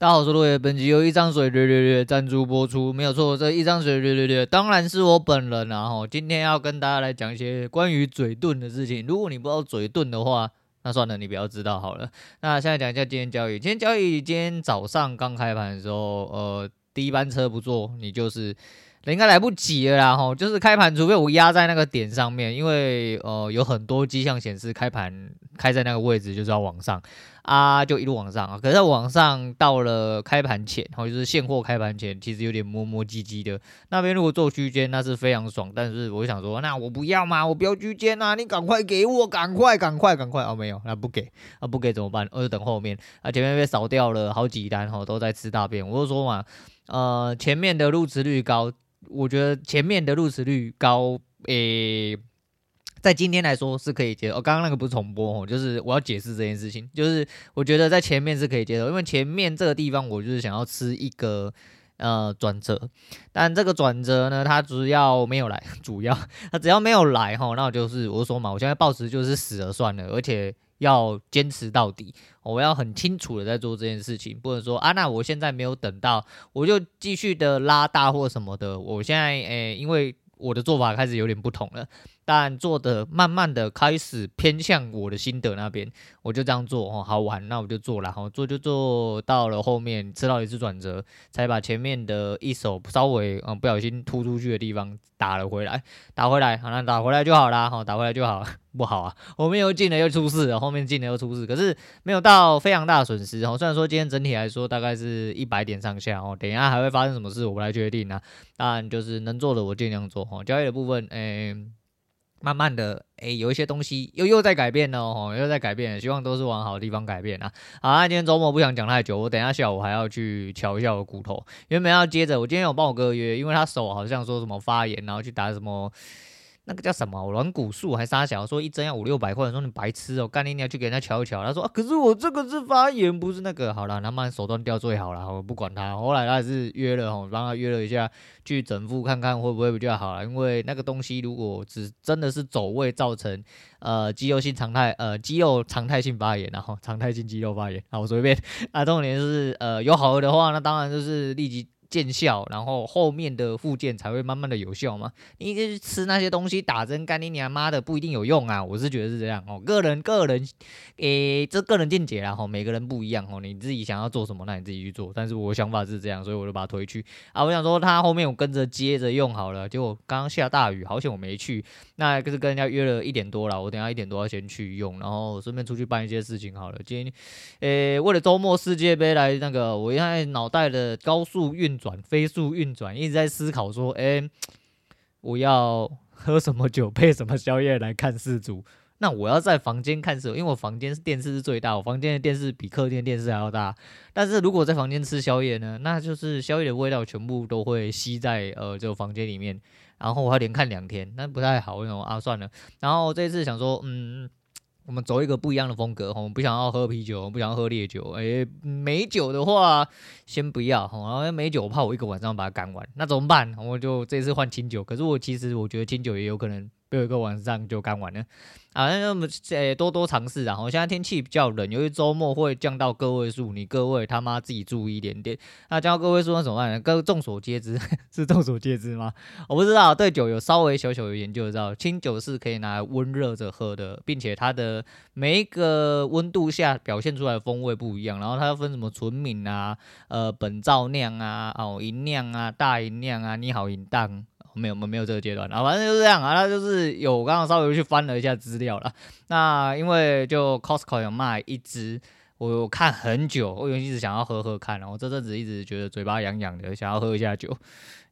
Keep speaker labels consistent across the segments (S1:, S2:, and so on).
S1: 大家好，我是落叶。本集由一张水略略略赞助播出，没有错。这一张水略略略，当然是我本人啊。哈，今天要跟大家来讲一些关于嘴遁的事情。如果你不知道嘴遁的话，那算了，你不要知道好了。那现在讲一下今天交易。今天交易，今天早上刚开盘的时候，呃，第一班车不坐，你就是。应该来不及了啦，吼，就是开盘，除非我压在那个点上面，因为呃有很多迹象显示开盘开在那个位置就是要往上啊，就一路往上啊。可是往上到了开盘前，吼，就是现货开盘前，其实有点磨磨唧唧的。那边如果做区间，那是非常爽。但是我想说，那我不要嘛，我不要区间呐，你赶快给我，赶快，赶快，赶快哦，没有，那不给，啊不给怎么办？我就等后面啊，前面被扫掉了好几单，吼，都在吃大便。我就说嘛，呃，前面的入池率高。我觉得前面的入池率高，诶、在今天来说是可以接受。哦，刚刚那个不是重播哦，就是我要解释这件事情，就是我觉得在前面是可以接受，因为前面这个地方我就是想要吃一个呃转折，但这个转折呢，它主要没有来，主要它只要没有来哈，那我就是我说嘛，我现在抱持就是死了算了，而且。要坚持到底，我要很清楚的在做这件事情，不能说啊，那我现在没有等到，我就继续的拉大或什么的。我现在诶、因为我的做法开始有点不同了。但做的慢慢的开始偏向我的心得那边，我就这样做哦，好玩，那我就做了，然后做就做到了后面吃到一次转折，才把前面的一手稍微嗯不小心突出去的地方打了回来，打回来，好，那打回来就好啦，好，打回来就好，不好啊，后面又进了又出事，后面进了又出事，可是没有到非常大的损失哦，虽然说今天整体来说大概是一百点上下哦，等一下还会发生什么事我不来决定啊，当然就是能做的我尽量做哦，交易的部分诶。欸慢慢的，诶、有一些东西又又在改变了哦，又在改变，希望都是往好的地方改变啊。好，那今天周末不想讲太久，我等一下下午还要去瞧一下我骨头，原本要接着，我今天有帮我哥约，因为他手好像说什么发炎，然后去打什么。那个叫什么软骨素还是啥小？说一针要五六百块，说你白痴哦，干你你要去给人家瞧一瞧。他说啊，可是我这个是发炎，不是那个。好了，他妈手段掉最好了，我不管他。后来他还是约了吼，帮他约了一下去整复看看会不会比较好了。因为那个东西如果只真的是走位造成呃肌肉性常态呃肌肉常态性发炎，然后常态性肌肉发炎，啊我随便啊，重点就是呃有好的话，那当然就是立即。见效，然后后面的附件才会慢慢的有效吗。你就是吃那些东西打针，干你娘妈的不一定有用啊！我是觉得是这样哦，个人个人，诶，这个人见解啦，吼，每个人不一样哦。你自己想要做什么，那你自己去做。但是我想法是这样，所以我就把它推去啊。我想说他后面我跟着接着用好了，结果刚刚下大雨，好险我没去。那就是跟人家约了一点多了，我等下一点多要先去用，然后顺便出去办一些事情好了。今天，诶，为了周末世界杯来那个，我现在脑袋的高速运。转飞速运转，一直在思考说，哎、我要喝什么酒配什么宵夜来看四组？那我要在房间看世足，因为我房间是电视是最大，我房间的电视比客厅电视还要大。但是如果在房间吃宵夜呢，那就是宵夜的味道全部都会吸在呃这个房间里面，然后我要连看两天，那不太好。那种啊？算了。然后这次想说，嗯。我们走一个不一样的风格，我们不想要喝啤酒，不想要喝烈酒，诶，美酒的话先不要，然后美酒我怕我一个晚上把它干完，那怎么办？我就这次换清酒，可是我其实我觉得清酒也有可能。不有一个晚上就干完了，啊，那么诶多多尝试啊！我现在天气比较冷，由于周末会降到个位数，你各位他妈自己注意一点点。那降到个位数那怎么办呢？各众所皆知，是众所皆知吗？我不知道，对酒有稍微小小有研究，知道清酒是可以拿来温热着喝的，并且它的每一个温度下表现出来的风味不一样。然后它要分什么纯米啊、呃本造酿啊、哦银酿啊、大银酿啊、你好吟酿。没有，我们没有这个阶段啊，反正就是这样啊。那就是有，我刚刚稍微去翻了一下资料了。那因为就 Costco 有卖一支，我有看很久，我一直想要喝喝看。然后这阵子一直觉得嘴巴痒痒的，想要喝一下酒。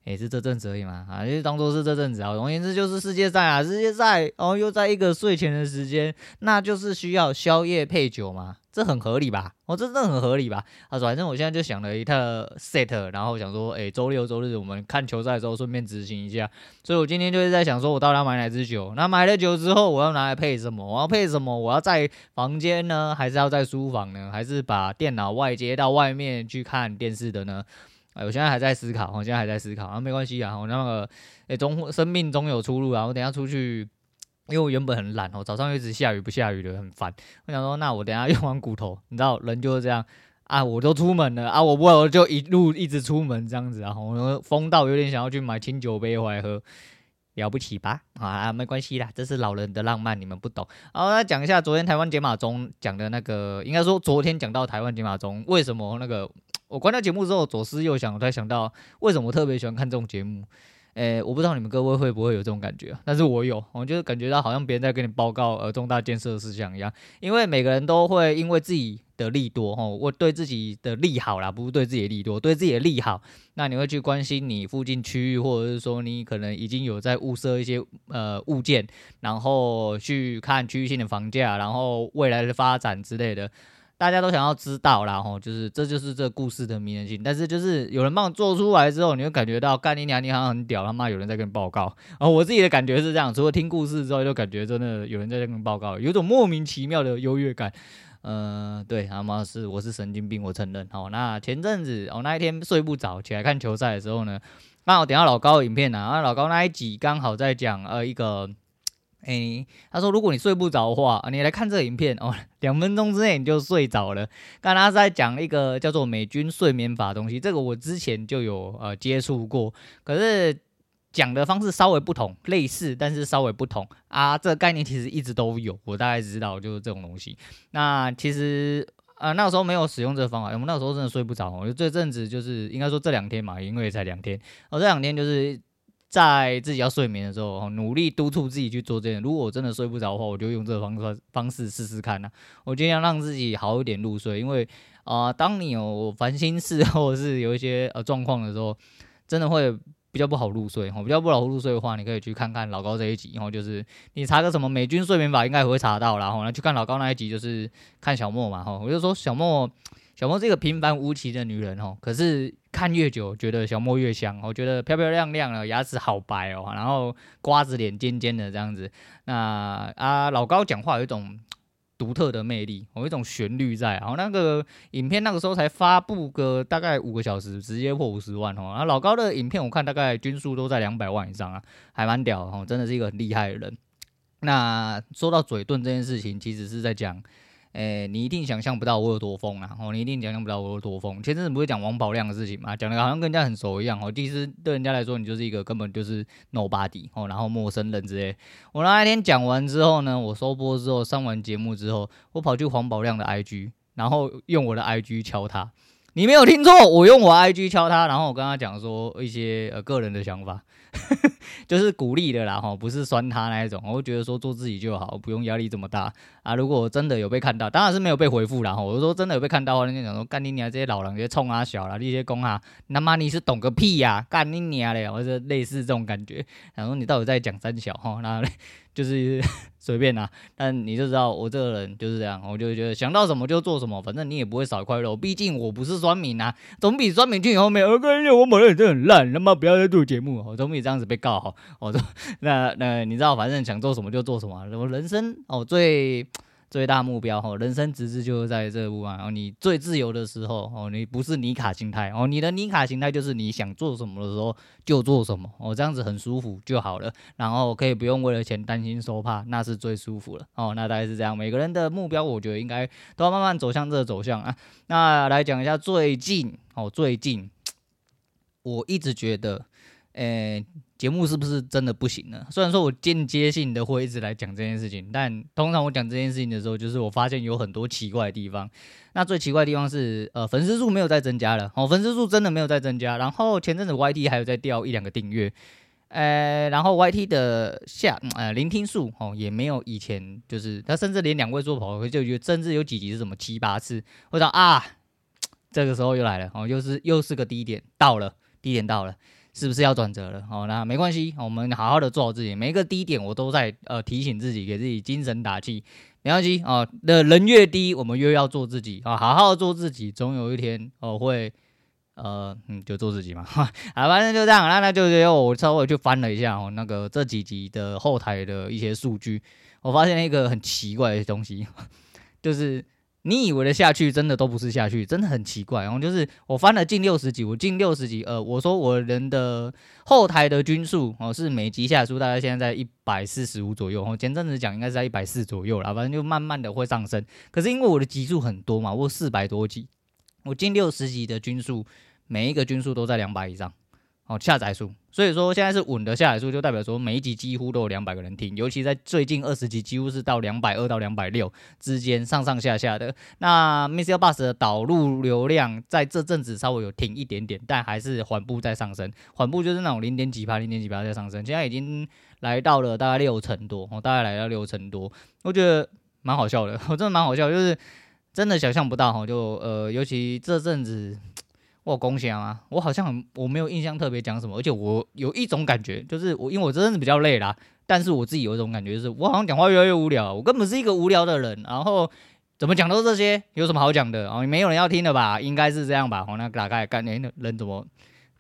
S1: 也是这阵子而已嘛，啊，就当做是这阵子啊。总而言之就是世界赛啊，世界赛，然后又在一个睡前的时间，那就是需要宵夜配酒嘛，这很合理吧？哦，这真的很合理吧？啊，反正我现在就想了一套 set，然后想说，哎，周六周日我们看球赛的时候顺便执行一下。所以我今天就是在想说，我到底要买哪支酒？那买了酒之后，我要拿来配什么？我要配什么？我要在房间呢，还是要在书房呢？还是把电脑外接到外面去看电视的呢？哎，我现在还在思考，我现在还在思考，啊，没关系啊，我那个，哎，总生命总有出路啊，我等下出去，因为我原本很懒哦，早上一直下雨不下雨的很烦，我想说，那我等下用完骨头，你知道人就是这样，啊，我都出门了啊，我不我就一路一直出门这样子啊，我疯到有点想要去买清酒杯回来喝，了不起吧？啊，没关系啦，这是老人的浪漫，你们不懂。好，来讲一下昨天台湾解码中讲的那个，应该说昨天讲到台湾解码中为什么那个，我关掉节目之后左思右想，我才想到为什么我特别喜欢看这种节目。诶、我不知道你们各位会不会有这种感觉，但是我有，我就是感觉到好像别人在跟你报告呃重大建设事项一样，因为每个人都会因为自己的利多哈，我对自己的利好啦，不是对自己的利多，对自己的利好，那你会去关心你附近区域，或者是说你可能已经有在物色一些呃物件，然后去看区域性的房价，然后未来的发展之类的。大家都想要知道啦，吼，就是这就是这故事的迷人性。但是就是有人帮我做出来之后，你会感觉到干你娘，你好像很屌，他妈有人在跟你报告。然 后我自己的感觉是这样，除了听故事之后，就感觉真的有人在跟你报告，有种莫名其妙的优越感。嗯、对，他妈是我是神经病，我承认。好，那前阵子我那一天睡不着，起来看球赛的时候呢，刚好点到老高的影片啊，老高那一集刚好在讲呃一个。哎、欸，他说如果你睡不着的话，你来看这个影片哦，两分钟之内你就睡着了。刚才在讲一个叫做美军睡眠法的东西，这个我之前就有呃接触过，可是讲的方式稍微不同，类似但是稍微不同啊。这个概念其实一直都有，我大概知道就是这种东西。那其实呃那时候没有使用这个方法，我们那时候真的睡不着。我就这阵子就是应该说这两天嘛，因为才两天，我、这两天就是。在自己要睡眠的时候，努力督促自己去做这件。如果我真的睡不着的话，我就用这个方式方式试试看呐。我尽量让自己好一点入睡，因为啊、当你有烦心事或者是有一些呃状况的时候，真的会比较不好入睡。比较不好入睡的话，你可以去看看老高这一集，然后就是你查个什么美军睡眠法，应该也会查到。然后呢，去看老高那一集，就是看小莫嘛。哈，我就说小莫。小莫是一个平凡无奇的女人哦，可是看越久，觉得小莫越香。我觉得漂漂亮亮的，牙齿好白哦，然后瓜子脸尖尖的这样子。那啊，老高讲话有一种 独特的魅力，有一种旋律在。然后那个影片那个时候才发布个大概五个小时，直接破五十万哦。然后老高的影片我看大概均数都在两百万以上啊，还蛮屌哦，真的是一个很厉害的人。那说到嘴遁这件事情，其实是在讲。诶、欸，你一定想象不到我有多疯啊！哦，你一定想象不到我有多疯。前阵子不是讲王宝亮的事情嘛，讲的好像跟人家很熟一样哦。其实对人家来说，你就是一个根本就是 nobody 哦，然后陌生人之类。我那一天讲完之后呢，我收播之后，上完节目之后，我跑去黄宝亮的 IG，然后用我的 IG 敲他。你没有听错，我用我 IG 敲他，然后我跟他讲说一些呃个人的想法。就是鼓励的啦，哈，不是酸他那一种。我会觉得说做自己就好，不用压力这么大啊。如果我真的有被看到，当然是没有被回复啦。哈。我说真的有被看到，人家讲说干你娘这些老人，这些冲啊小啦，这些公啊，他妈你是懂个屁呀，干你娘嘞，或者类似这种感觉。然后你到底在讲三小哈？然后嘞。就是 随便拿，但你就知道我这个人就是这样，我就觉得想到什么就做什么，反正你也不会少一块肉，毕竟我不是酸民啊，总比酸民去你后面我跟你我某人真的很烂，他妈不要再做节目，我总比这样子被告好。我说 那那你知道，反正想做什么就做什么，我人生哦最。最大目标哈，人生直至就是在这步啊。然后你最自由的时候哦，你不是尼卡心态哦，你的尼卡心态就是你想做什么的时候就做什么哦，这样子很舒服就好了。然后可以不用为了钱担心受怕，那是最舒服了哦。那大概是这样，每个人的目标我觉得应该都要慢慢走向这个走向啊。那来讲一下最近哦，最近我一直觉得，诶、节目是不是真的不行呢？虽然说我间接性的会一直来讲这件事情，但通常我讲这件事情的时候，就是我发现有很多奇怪的地方。那最奇怪的地方是，呃，粉丝数没有再增加了，哦，粉丝数真的没有再增加。然后前阵子 YT 还有在掉一两个订阅，呃，然后 YT 的下呃聆听数哦也没有以前，就是他甚至连两位数跑回，就觉得甚至有几集是什么七八次。我想啊，这个时候又来了，哦，又是又是个低点到了，低点到了。是不是要转折了？哦，那没关系，我们好好的做好自己。每一个低点，我都在呃提醒自己，给自己精神打气。没关系啊，的人越低，我们越要做自己啊，好好做自己，总有一天哦会呃嗯就做自己嘛。好，反正就这样。那那就就我稍微去翻了一下哦，那个这几集的后台的一些数据，我发现一个很奇怪的东西，就是。你以为的下去，真的都不是下去，真的很奇怪。然后就是我翻了近六十集，我近六十集，呃，我说我人的后台的均数哦，是每集下数大概现在在一百四十五左右。哦前阵子讲应该是在一百四左右啦，反正就慢慢的会上升。可是因为我的集数很多嘛，我四百多集，我近六十级的均数，每一个均数都在两百以上。哦，下载数，所以说现在是稳的下载数，就代表说每一集几乎都有两百个人听，尤其在最近二十集，几乎是到两百二到两百六之间上上下下的。那 MixerBox 的导入流量在这阵子稍微有停一点点，但还是缓步在上升，缓步就是那种零点几趴、零点几趴在上升，现在已经来到了大概六成多，哦，大概来到六成多，我觉得蛮好笑的，我真的蛮好笑，就是真的想象不到哈，就呃，尤其这阵子。我有共享啊，我好像很我没有印象特别讲什么，而且我有一种感觉，就是我因为我真的是比较累啦，但是我自己有一种感觉，就是我好像讲话越来越无聊，我根本是一个无聊的人，然后怎么讲都是这些，有什么好讲的哦？没有人要听的吧？应该是这样吧？哦，那大概干年的人怎么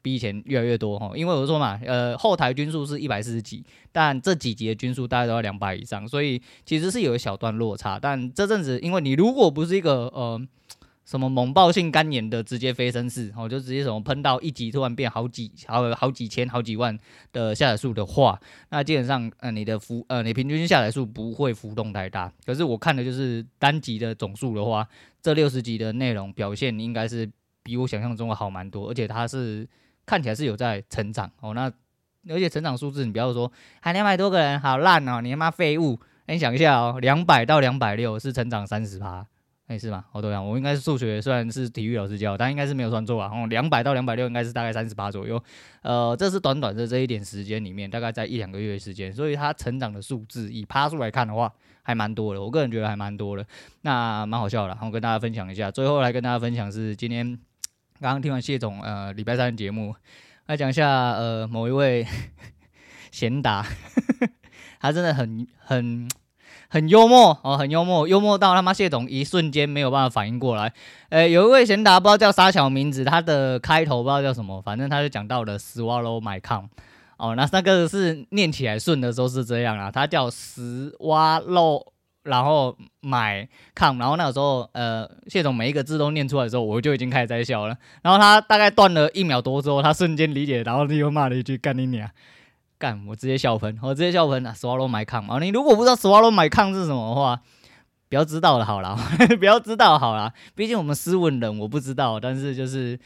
S1: 比以前越来越多哈？因为我说嘛，呃，后台均数是一百四十几，但这几集的均数大概都要两百以上，所以其实是有一小段落差。但这阵子，因为你如果不是一个呃。什么猛爆性肝炎的直接飞升式，哦，就直接什么喷到一集突然变好几好好几千好几万的下载数的话，那基本上呃你的浮呃你平均下载数不会浮动太大。可是我看的就是单集的总数的话，这六十集的内容表现应该是比我想象中的好蛮多，而且它是看起来是有在成长哦。那而且成长数字你不要说还两百多个人好烂哦，你他妈废物！你想一下哦，两百到两百六是成长三十趴。哎、欸，是吗？好多样，我应该是数学，虽然是体育老师教，但应该是没有算错啊。哦，两百到两百六应该是大概三十八左右。呃，这是短短的这一点时间里面，大概在一两个月的时间，所以它成长的数字以趴数来看的话，还蛮多的。我个人觉得还蛮多的，那蛮好笑的。我跟大家分享一下，最后来跟大家分享是今天刚刚听完谢总呃礼拜三的节目，来讲一下呃某一位 贤达，他真的很很。很幽默哦，很幽默，幽默到他妈谢总一瞬间没有办法反应过来。呃，有一位贤达不知道叫啥小名字，他的开头不知道叫什么，反正他就讲到了 Swallow my cum 哦，那那个是念起来顺的时候是这样啊，他叫 Swallow，然后 my cum，然后那个时候呃谢总每一个字都念出来的时候，我就已经开始在笑了。然后他大概断了一秒多之后，他瞬间理解，然后又骂了一句干你娘。干，我直接笑喷，我直接笑喷啊！Swallow my cum 啊！你如果不知道 Swallow my cum 是什么的话，不要知道了好了，不要知道好了。毕竟我们斯文人，我不知道，但是就是。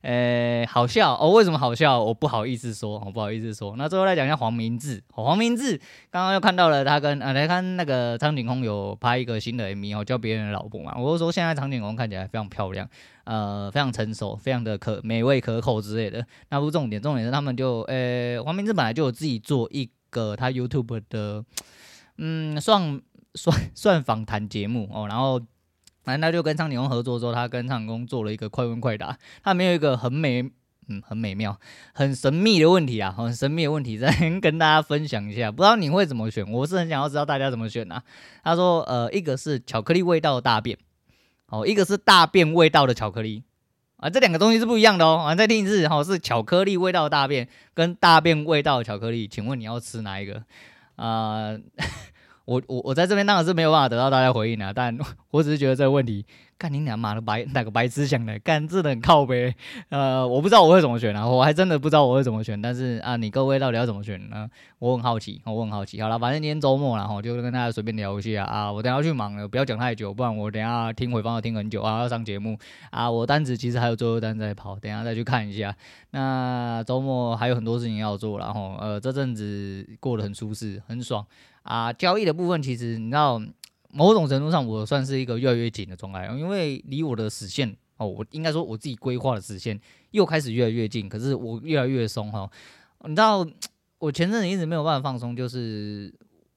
S1: 呃、好笑哦！为什么好笑？我不好意思说，我不好意思说。那最后来讲一下黄明志，黄明志刚刚又看到了他跟呃，来看那个苍井空有拍一个新的 MV 哦，叫别人的老婆嘛。我就说现在苍井空看起来非常漂亮，呃，非常成熟，非常的可美味可口之类的。那不重点，重点是他们就呃、黄明志本来就有自己做一个他 YouTube 的，嗯，算算 算访谈节目哦，然后。反正他就跟苍井空合作之后，他跟苍井空做了一个快问快答。他没有一个很美，嗯，很美妙、很神秘的问题啊，很神秘的问题，再跟大家分享一下。不知道你会怎么选？我是很想要知道大家怎么选啊。他说，呃，一个是巧克力味道的大便，哦，一个是大便味道的巧克力啊，这两个东西是不一样的哦。啊，再听一次，哈，是巧克力味道的大便跟大便味道的巧克力，请问你要吃哪一个？啊、呃？我我我在这边当然是没有办法得到大家回应的，但我只是觉得这个问题，干你娘妈的白哪个白痴想的，干真的很靠呗，呃，我不知道我会怎么选啊，我还真的不知道我会怎么选，但是啊，你各位到底要怎么选呢？我很好奇，我很好奇。好了，反正今天周末了哈，就跟大家随便聊一下啊。我等下要去忙了，不要讲太久，不然我等下听回放要听很久啊，要上节目啊。我单子其实还有最后单在跑，等下再去看一下。那周末还有很多事情要做，然后呃，这阵子过得很舒适，很爽。啊，交易的部分其实你知道，某种程度上我算是一个越来越紧的状态，因为离我的死线哦，我应该说我自己规划的死线又开始越来越近，可是我越来越松哈。你知道，我前阵子一直没有办法放松，就是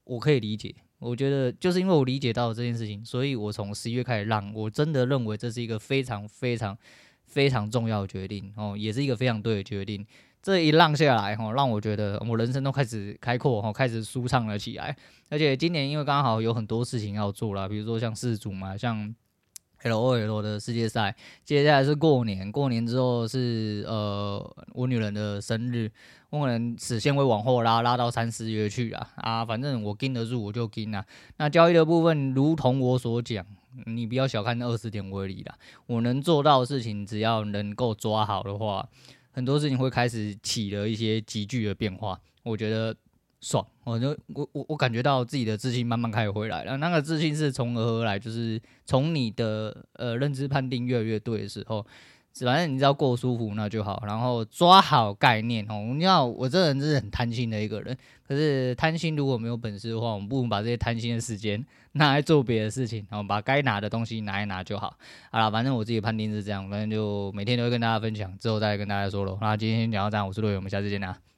S1: 我可以理解，我觉得就是因为我理解到这件事情，所以我从十一月开始让，我真的认为这是一个非常非常非常重要的决定哦，也是一个非常对的决定。这一浪下来，哈，让我觉得我人生都开始开阔，哈，开始舒畅了起来。而且今年因为刚好有很多事情要做了，比如说像世足嘛，像 LOL 的世界赛，接下来是过年，过年之后是呃我女人的生日，我可能时间会往后拉，拉到三四月去啊。啊，反正我盯得住我就盯啊。那交易的部分，如同我所讲，你不要小看那二十点威力啦，我能做到的事情，只要能够抓好的话。很多事情会开始起了一些急剧的变化，我觉得爽，我就我我我感觉到自己的自信慢慢开始回来了。那个自信是从何而来？就是从你的呃认知判定越来越对的时候。反正你只要过舒服那就好，然后抓好概念哦。你知道我这人是很贪心的一个人，可是贪心如果没有本事的话，我们不如把这些贪心的时间 拿来做别的事情，然后把该拿的东西拿一拿就好。好了，反正我自己判定是这样，反正就每天都会跟大家分享，之后再跟大家说喽。那今天先讲到这样，我是陆伟，我们下次见啦。